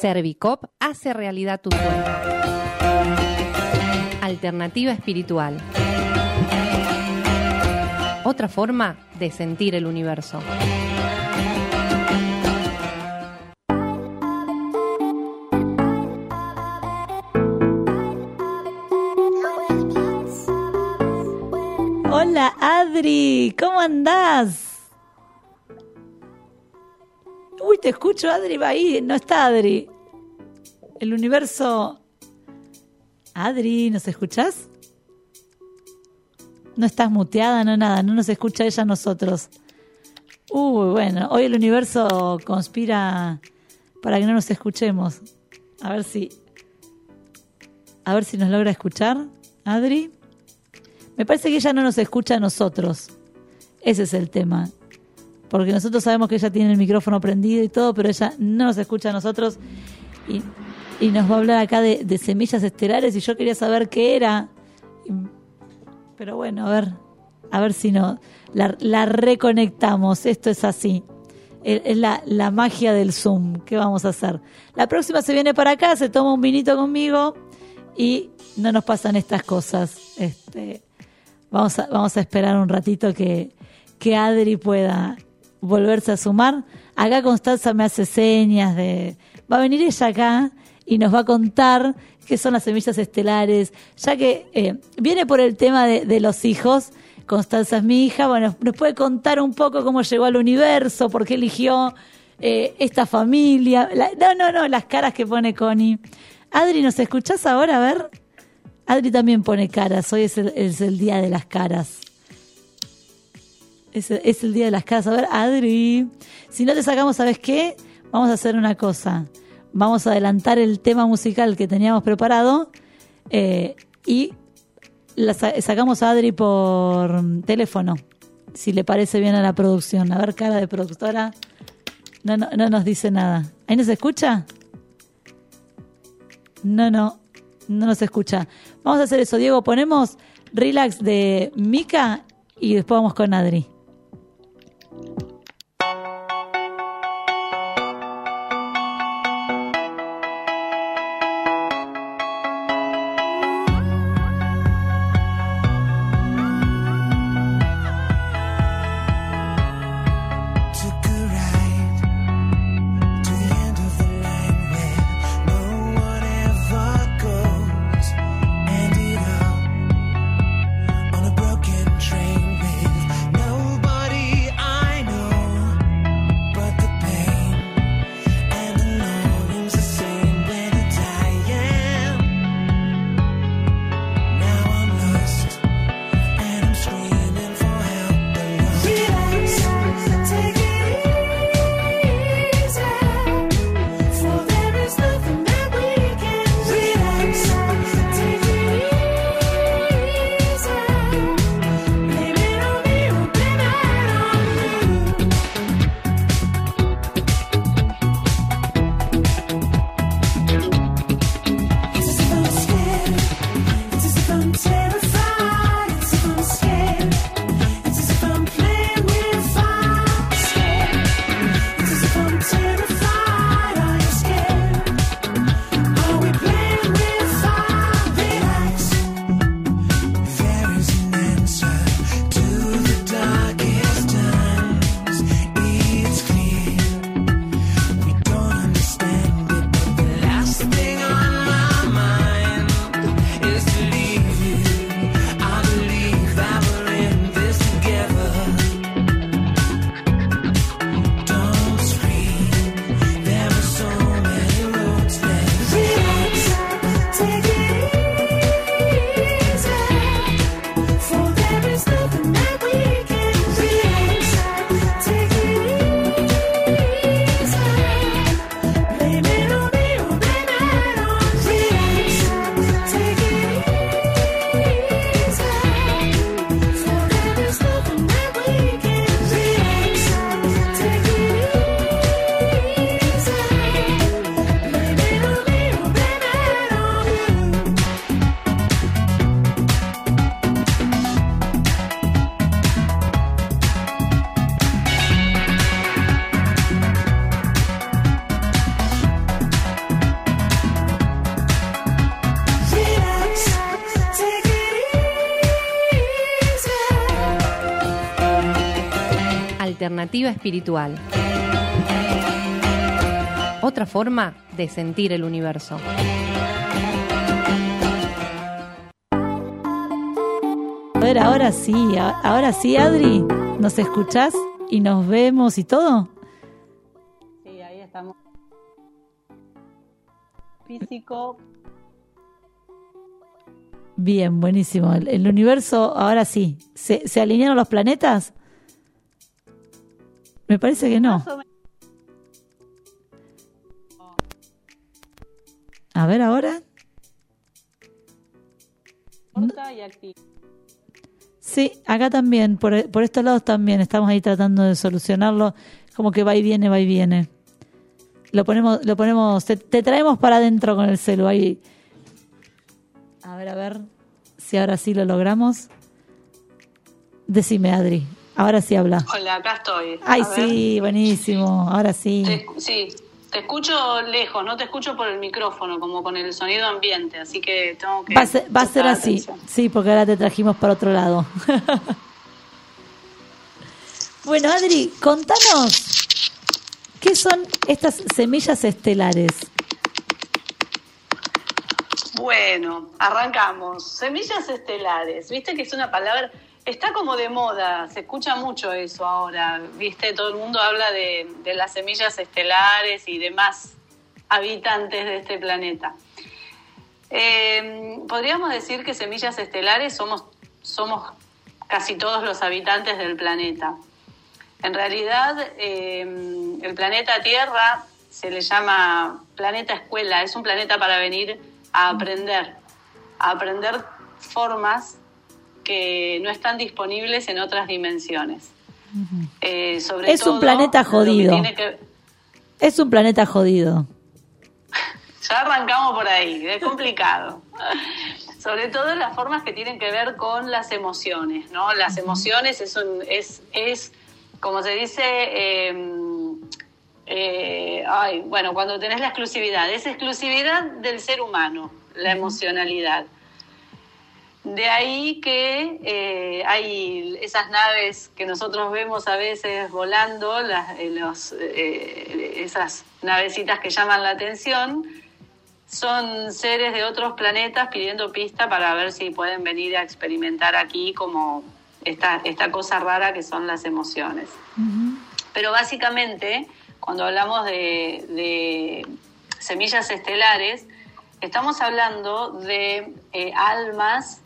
Servicop hace realidad tu sueño. Alternativa espiritual. Otra forma de sentir el universo. Hola Adri, ¿cómo andás? Uy, te escucho Adri, va ahí, no está Adri. El universo... Adri, ¿nos escuchás? No estás muteada, no nada, no nos escucha ella a nosotros. Uy, bueno, hoy el universo conspira para que no nos escuchemos. A ver si... A ver si nos logra escuchar, Adri. Me parece que ella no nos escucha a nosotros. Ese es el tema. Porque nosotros sabemos que ella tiene el micrófono prendido y todo, pero ella no nos escucha a nosotros. Y, y nos va a hablar acá de, semillas estelares y yo quería saber qué era. Pero bueno, a ver, a ver si no. La, reconectamos. Esto es así. Es la, la magia del Zoom. ¿Qué vamos a hacer? La próxima se viene para acá, se toma un vinito conmigo y no nos pasan estas cosas. Este, vamos, a, vamos a esperar un ratito que, que Adri pueda volverse a sumar. Acá Constanza me hace señas de... Va a venir ella acá y nos va a contar qué son las semillas estelares, ya que eh, viene por el tema de, los hijos. Constanza es mi hija, bueno, nos puede contar un poco cómo llegó al universo, por qué eligió eh, esta familia. No, no, no, las caras que pone Connie. Adri, ¿nos escuchás ahora? A ver. Adri también pone caras, hoy es el, es el día de las caras. Es, es el día de las caras. A ver, Adri, si no te sacamos, ¿sabes qué? Vamos a hacer una cosa. Vamos a adelantar el tema musical que teníamos preparado eh, y la sa- sacamos a Adri por teléfono, si le parece bien a la producción. A ver, cara de productora. No, no, no nos dice nada. ¿Ahí nos escucha? No, no. no nos escucha. Vamos a hacer eso, Diego. Ponemos Relax de Mika y después vamos con Adri. Alternativa espiritual. Otra forma de sentir el universo. A ver, ahora sí, ahora sí, Adri, ¿nos escuchás y nos vemos y todo? Sí, ahí estamos. Físico, Bien, buenísimo. El, el universo, ahora sí. ¿Se, se alinearon los planetas? Me parece que no. A ver, ahora. Sí, acá también, por, por estos lados también. Estamos ahí tratando de solucionarlo. Como que va y viene, va y viene. Lo ponemos, lo ponemos, te, te traemos para adentro con el celu ahí. A ver, a ver si ahora sí lo logramos. Decime, Adri. Ahora sí habla. Hola, acá estoy. Ay, A ver. sí, buenísimo. Ahora sí. Te- sí, te escucho lejos, no te escucho por el micrófono, como con el sonido ambiente, así que tengo que. Va a ser, va a ser prestar así. atención. Sí, porque ahora te trajimos para otro lado. bueno, Adri, contanos. ¿Qué son estas semillas estelares? Bueno, arrancamos. Semillas estelares, viste que es una palabra, está como de moda, se escucha mucho eso ahora, viste, todo el mundo habla de, las semillas estelares y demás habitantes de este planeta. Eh, podríamos decir que semillas estelares somos, somos casi todos los habitantes del planeta. En realidad, eh, el planeta Tierra se le llama planeta escuela, es un planeta para venir a aprender, a aprender formas que no están disponibles en otras dimensiones. Eh, sobre Es un planeta jodido. que- Es un planeta jodido. Ya arrancamos por ahí, es complicado. Sobre todo las formas que tienen que ver con las emociones, ¿no? Las emociones es, un, es, es como se dice, eh, eh, ay, bueno, cuando tenés la exclusividad, es exclusividad del ser humano, la emocionalidad. De ahí que eh, hay esas naves que nosotros vemos a veces volando, las, eh, los, eh, esas navecitas que llaman la atención, son seres de otros planetas pidiendo pista para ver si pueden venir a experimentar aquí como esta, esta cosa rara que son las emociones. Pero básicamente, cuando hablamos de, de semillas estelares, estamos hablando de eh, almas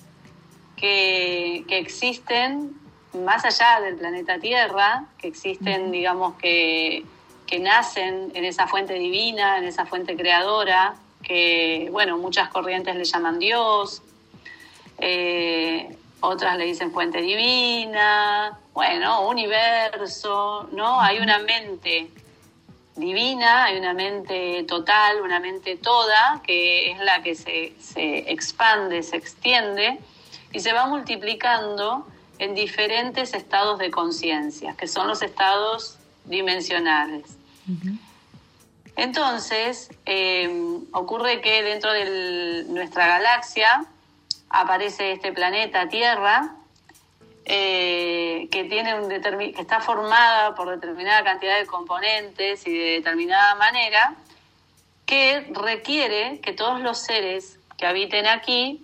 que, que existen más allá del planeta Tierra, que existen, digamos, que, que nacen en esa fuente divina, en esa fuente creadora, que, bueno, muchas corrientes le llaman Dios, eh, otras le dicen fuente divina, bueno, universo, ¿no? Hay una mente divina, hay una mente total, una mente toda, que es la que se, se expande, se extiende y se va multiplicando en diferentes estados de conciencia, que son los estados dimensionales. Entonces, eh, ocurre que dentro de nuestra galaxia aparece este planeta Tierra, eh, que, tiene un que está formada por determinada cantidad de componentes y de determinada manera, que requiere que todos los seres que habiten aquí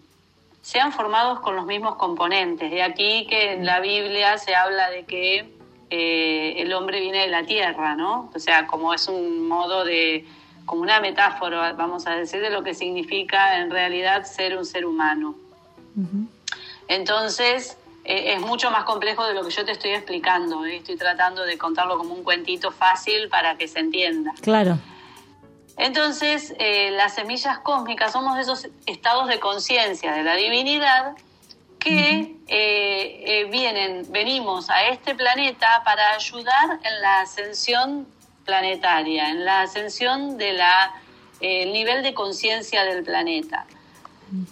sean formados con los mismos componentes. De aquí que en la Biblia se habla de que eh, el hombre viene de la tierra, ¿no? O sea, como es un modo de, como una metáfora, vamos a decir, de lo que significa en realidad ser un ser humano. Entonces, eh, es mucho más complejo de lo que yo te estoy explicando. ¿eh? Estoy tratando de contarlo como un cuentito fácil para que se entienda. Claro. Entonces, eh, las semillas cósmicas somos esos estados de conciencia de la divinidad que eh, eh, vienen, venimos a este planeta para ayudar en la ascensión planetaria, en la ascensión del nivel de conciencia del planeta.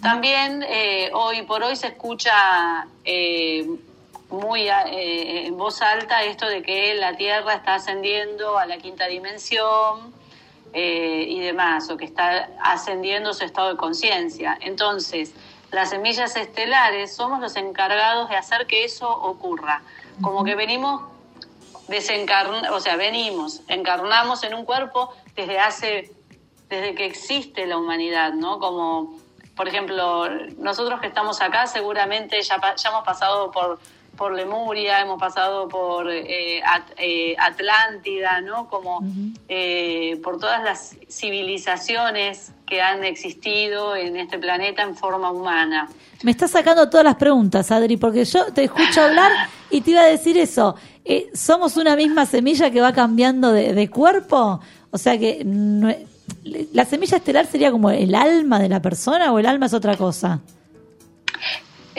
También eh, hoy por hoy se escucha eh, muy a- eh, en voz alta esto de que la Tierra está ascendiendo a la quinta dimensión eh, y demás, o que está ascendiendo su estado de conciencia. Entonces, las semillas estelares somos los encargados de hacer que eso ocurra. Como que venimos desencarn o sea, venimos, encarnamos en un cuerpo desde hace, desde que existe la humanidad, ¿no? Como, por ejemplo, nosotros que estamos acá seguramente ya, ya hemos pasado por, por Lemuria, hemos pasado por eh, At- eh, Atlántida, ¿no? Como eh, por todas las civilizaciones que han existido en este planeta en forma humana. Me estás sacando todas las preguntas, Adri, porque yo te escucho hablar y te iba a decir eso. Eh, ¿Somos una misma semilla que va cambiando de, de cuerpo? O sea que no- la semilla estelar sería como el alma de la persona o el alma es otra cosa.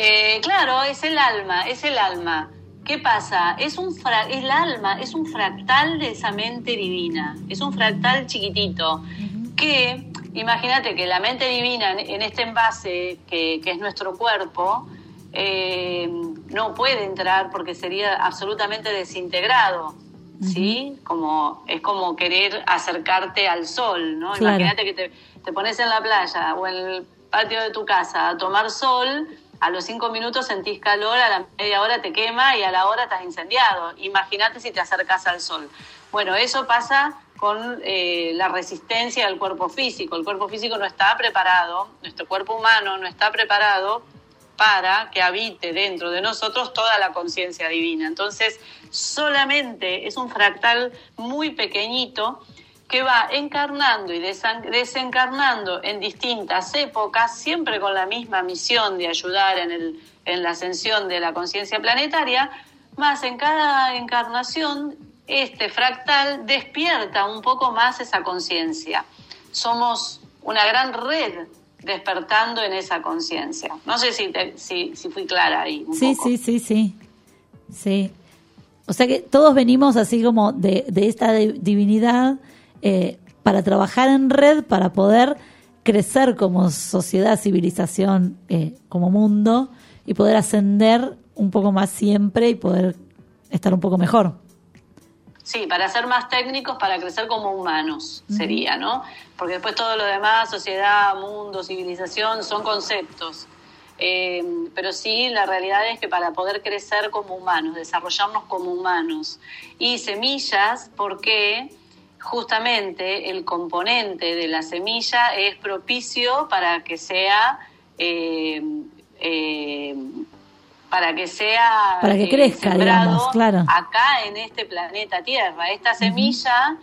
Eh, claro, es el alma, es el alma. ¿Qué pasa? Es un fra- el alma es un fractal de esa mente divina, es un fractal chiquitito que, imagínate que la mente divina en, en este envase que, que es nuestro cuerpo, eh, no puede entrar porque sería absolutamente desintegrado. ¿Sí? Como, es como querer acercarte al sol, ¿no? Claro. Imagínate que te, te pones en la playa o en el patio de tu casa a tomar sol, a los cinco minutos sentís calor, a la media hora te quema y a la hora estás incendiado. Imagínate si te acercas al sol. Bueno, eso pasa con eh, la resistencia del cuerpo físico. El cuerpo físico no está preparado, nuestro cuerpo humano no está preparado para que habite dentro de nosotros toda la conciencia divina. Entonces, solamente es un fractal muy pequeñito que va encarnando y desencarnando en distintas épocas, siempre con la misma misión de ayudar en, el, en la ascensión de la conciencia planetaria, más en cada encarnación este fractal despierta un poco más esa conciencia. Somos una gran red despertando en esa conciencia. No sé si, te- si, si fui clara ahí. un Sí, poco. sí, sí, sí. Sí. O sea que todos venimos así como de, de esta di- divinidad eh, para trabajar en red, para poder crecer como sociedad, civilización, eh, como mundo y poder ascender un poco más siempre y poder estar un poco mejor. Sí, para ser más técnicos, para crecer como humanos sería, ¿no? Porque después todo lo demás, sociedad, mundo, civilización, son conceptos. Eh, pero sí, la realidad es que para poder crecer como humanos, desarrollarnos como humanos y semillas, porque justamente el componente de la semilla es propicio para que sea eh, eh, para que sea Para que eh, crezca, sembrado digamos, claro. acá en este planeta Tierra. Esta semilla,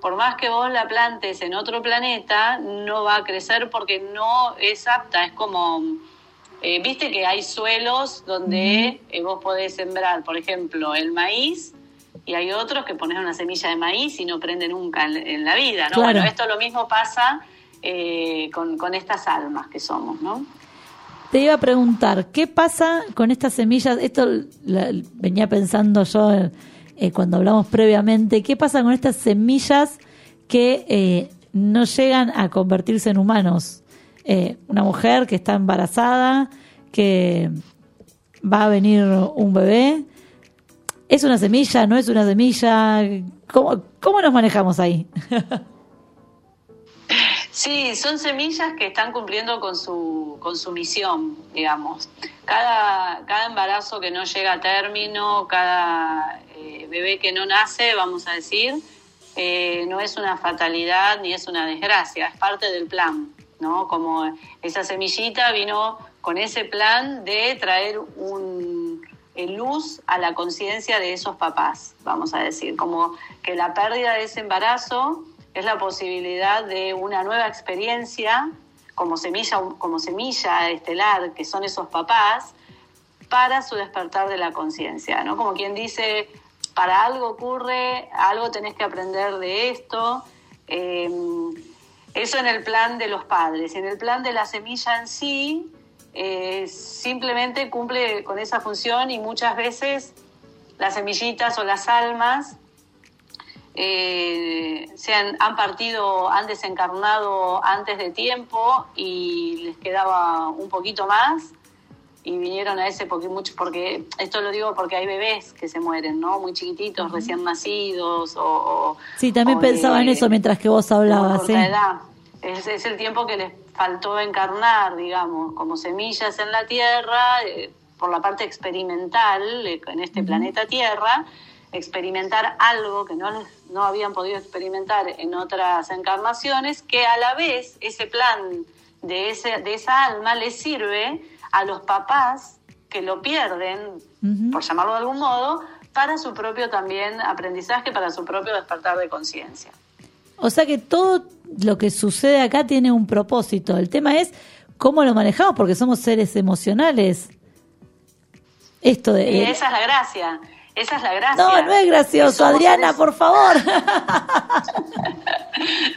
por más que vos la plantes en otro planeta, no va a crecer porque no es apta. Es como, eh, viste que hay suelos donde eh, vos podés sembrar, por ejemplo, el maíz. Y hay otros que pones una semilla de maíz y no prende nunca en, en la vida, ¿no? Claro. Bueno, esto lo mismo pasa eh, con, con estas almas que somos, ¿no? Te iba a preguntar, ¿qué pasa con estas semillas? Esto la- venía pensando yo eh, cuando hablamos previamente. ¿Qué pasa con estas semillas que eh, no llegan a convertirse en humanos? Eh, una mujer que está embarazada, que va a venir un bebé. ¿Es una semilla? ¿No es una semilla? ¿Cómo, cómo nos manejamos ahí? Sí, son semillas que están cumpliendo con su, con su misión, digamos. Cada, cada embarazo que no llega a término, cada eh, bebé que no nace, vamos a decir, eh, no es una fatalidad ni es una desgracia, es parte del plan, ¿no? Como esa semillita vino con ese plan de traer un luz a la conciencia de esos papás, vamos a decir, como que la pérdida de ese embarazo es la posibilidad de una nueva experiencia como semilla, como semilla estelar que son esos papás para su despertar de la conciencia, ¿no? Como quien dice, para algo ocurre, algo tenés que aprender de esto. eh, eso en el plan de los padres. En el plan de la semilla en sí, eh, simplemente cumple con esa función y muchas veces las semillitas o las almas eh, se han, han partido, han desencarnado antes de tiempo y les quedaba un poquito más y vinieron a ese porque mucho porque esto lo digo porque hay bebés que se mueren no muy chiquititos recién nacidos o, o- Sí, también o de- pensaba en eso mientras que vos hablabas. edad. Es, es el tiempo que les faltó encarnar, digamos, como semillas en la Tierra, eh, por la parte experimental, eh, en este planeta Tierra, experimentar algo que no, no habían podido experimentar en otras encarnaciones, que a la vez ese plan de, ese, de esa alma les sirve a los papás que lo pierden, por llamarlo de algún modo, para su propio también aprendizaje, para su propio despertar de conciencia. O sea que todo lo que sucede acá tiene un propósito. El tema es cómo lo manejamos, porque somos seres emocionales. Esto de... Y esa es la gracia. Esa es la gracia. no, no es gracioso, Adriana, seres- por favor.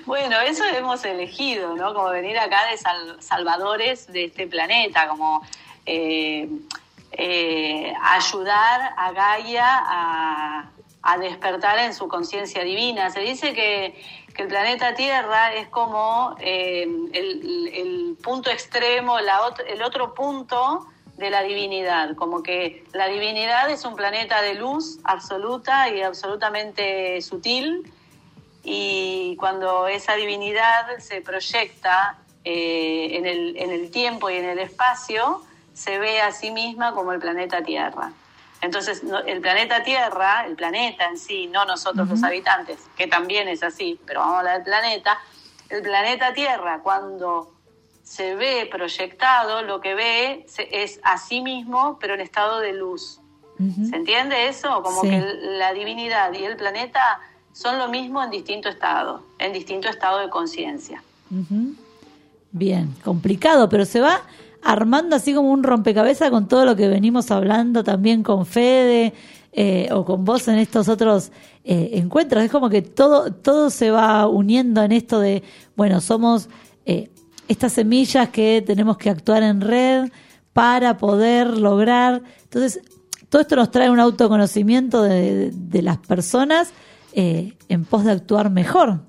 Bueno, eso hemos elegido, ¿no? Como venir acá de sal- salvadores de este planeta, como eh, eh, ayudar a Gaia a, a despertar en su conciencia divina. Se dice que, que el planeta Tierra es como eh, el, punto extremo, la el otro punto de la divinidad, como que la divinidad es un planeta de luz absoluta y absolutamente sutil, y cuando esa divinidad se proyecta eh, en, el, en el tiempo y en el espacio, se ve a sí misma como el planeta Tierra. Entonces, no- el planeta Tierra, el planeta en sí, no nosotros los habitantes, que también es así, pero vamos a hablar del planeta, el planeta Tierra, cuando se ve proyectado, lo que ve es a sí mismo, pero en estado de luz. ¿Se entiende eso? Como Sí. que la divinidad y el planeta son lo mismo en distinto estado, en distinto estado de conciencia. Bien, complicado, pero se va armando así como un rompecabezas con todo lo que venimos hablando también con Fede eh, o con vos en estos otros eh, encuentros. Es como que todo, todo se va uniendo en esto de, bueno, somos eh, estas semillas que tenemos que actuar en red para poder lograr. Entonces, todo esto nos trae un autoconocimiento de, las personas eh, en pos de actuar mejor.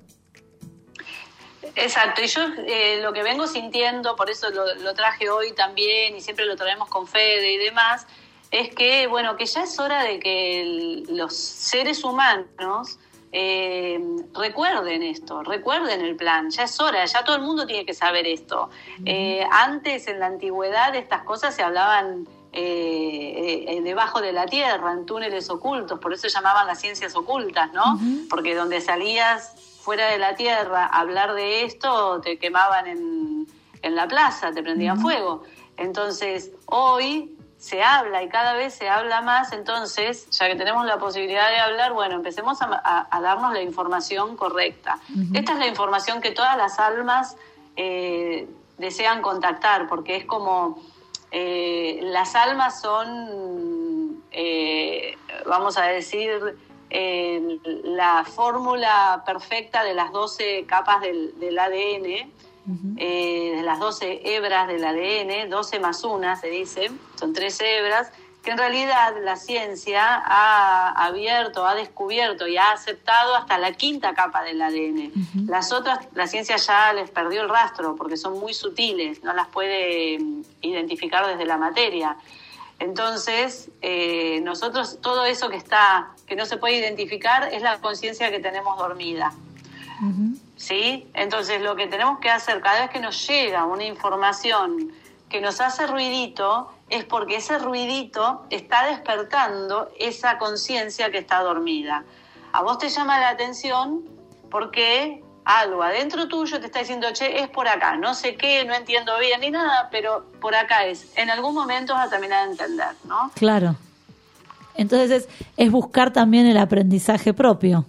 Exacto, y yo eh, lo que vengo sintiendo, por eso lo, lo traje hoy también y siempre lo traemos con Fede y demás, es que, bueno, que ya es hora de que el- los seres humanos eh, recuerden esto, recuerden el plan, ya es hora, ya todo el mundo tiene que saber esto. Eh, antes, en la antigüedad, estas cosas se hablaban eh, eh, debajo de la tierra, en túneles ocultos, por eso se llamaban las ciencias ocultas, ¿no? Porque donde salías fuera de la tierra hablar de esto, te quemaban en, en la plaza, te prendían fuego. Entonces, hoy se habla y cada vez se habla más, entonces, ya que tenemos la posibilidad de hablar, bueno, empecemos a, a- a darnos la información correcta. Esta es la información que todas las almas eh, desean contactar, porque es como eh, las almas son, eh, vamos a decir, eh, la fórmula perfecta de las 12 capas del, del ADN, eh, de las 12 hebras del ADN, 12 más una se dice, son 13 hebras, que en realidad la ciencia ha abierto, ha descubierto y ha aceptado hasta la quinta capa del ADN. Las otras, la ciencia ya les perdió el rastro porque son muy sutiles, no las puede mm, identificar desde la materia. Entonces, eh, nosotros, todo eso que está, que no se puede identificar, es la conciencia que tenemos dormida. ¿sí? Entonces lo que tenemos que hacer cada vez que nos llega una información que nos hace ruidito es porque ese ruidito está despertando esa conciencia que está dormida. A vos te llama la atención porque algo adentro tuyo te está diciendo, che, es por acá, no sé qué, no entiendo bien ni nada, pero por acá es. En algún momento vas a terminar de entender, ¿no? Claro. Entonces es, es buscar también el aprendizaje propio.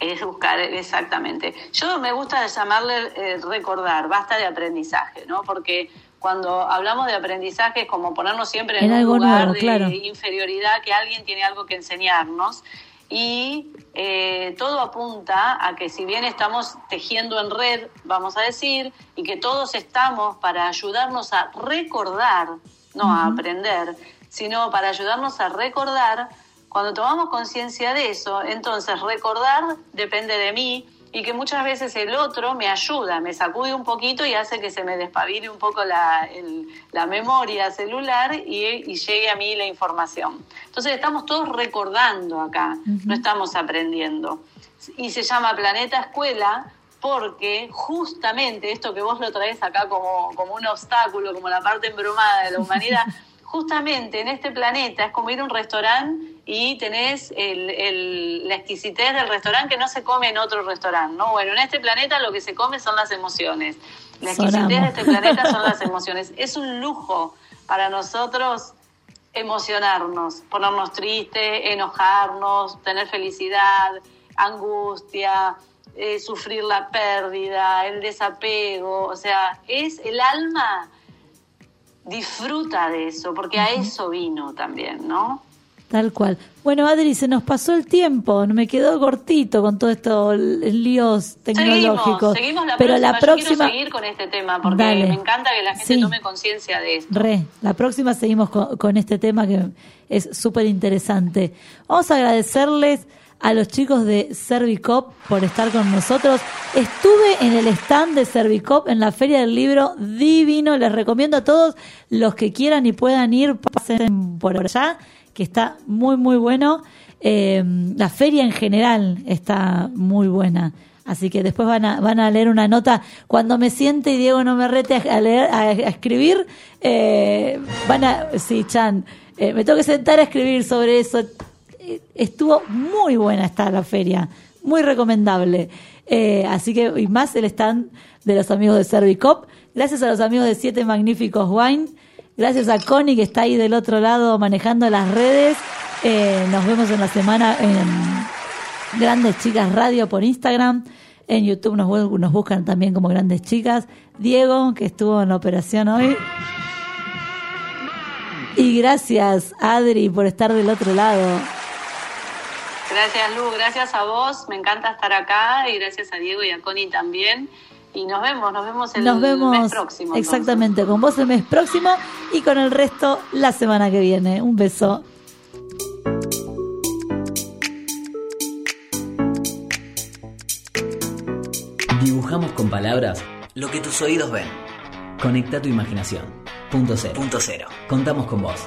Es buscar, exactamente. Yo me gusta llamarle eh, recordar, basta de aprendizaje, ¿no? Porque cuando hablamos de aprendizaje es como ponernos siempre en, En un algo lugar nuevo, de claro. inferioridad, que alguien tiene algo que enseñarnos. Y eh, todo apunta a que si bien estamos tejiendo en red, vamos a decir, y que todos estamos para ayudarnos a recordar, no a aprender, sino para ayudarnos a recordar, cuando tomamos conciencia de eso, entonces recordar depende de mí y que muchas veces el otro me ayuda, me sacude un poquito y hace que se me despabile un poco la, el- la memoria celular y, y llegue a mí la información. Entonces estamos todos recordando acá, no estamos aprendiendo. Y se llama Planeta Escuela porque justamente esto que vos lo traes acá como, como un obstáculo, como la parte embromada de la humanidad, justamente en este planeta es como ir a un restaurante y tenés el, el- la exquisitez del restaurante que no se come en otro restaurante, ¿no? Bueno, en este planeta lo que se come son las emociones. La exquisitez de este planeta son las emociones. Es un lujo para nosotros emocionarnos, ponernos tristes, enojarnos, tener felicidad, angustia, eh, sufrir la pérdida, el desapego, o sea, es el alma disfruta de eso, porque a eso vino también, ¿no? Tal cual. Bueno, Adri, se nos pasó el tiempo, me quedó cortito con todo esto, l- líos tecnológicos. Seguimos, seguimos la pero próxima. la Yo próxima, quiero seguir con este tema porque Dale. me encanta que la gente Sí. tome conciencia de esto. re, la próxima seguimos con, con este tema que es súper interesante. Vamos a agradecerles a los chicos de Servicop por estar con nosotros. Estuve en el stand de Servicop en la Feria del Libro, divino. Les recomiendo a todos los que quieran y puedan ir, pasen por allá, que está muy, muy bueno. Eh, la feria en general está muy buena. Así que después van a, van a leer una nota. Cuando me siente y Diego no me rete a, leer, a escribir, eh, van a. Sí, Chan, eh, me tengo que sentar a escribir sobre eso. Estuvo muy buena esta la feria, muy recomendable. Eh, así que, y más el stand de los amigos de Servicop. Gracias a los amigos de Siete Magníficos Wine. Gracias a Connie que está ahí del otro lado manejando las redes. Eh, nos vemos en la semana en Grandes Chicas Radio por Instagram. En YouTube nos, nos buscan también como Grandes Chicas. Diego, que estuvo en la operación hoy. Y gracias, Adri, por estar del otro lado. Gracias, Lu, gracias a vos, me encanta estar acá y gracias a Diego y a Connie también. Y nos vemos, nos vemos el Nos vemos mes próximo. entonces. exactamente con vos el mes próximo y con el resto la semana que viene. Un beso. Dibujamos con palabras lo que tus oídos ven. Conecta tu imaginación. Punto cero. Punto cero. Contamos con vos.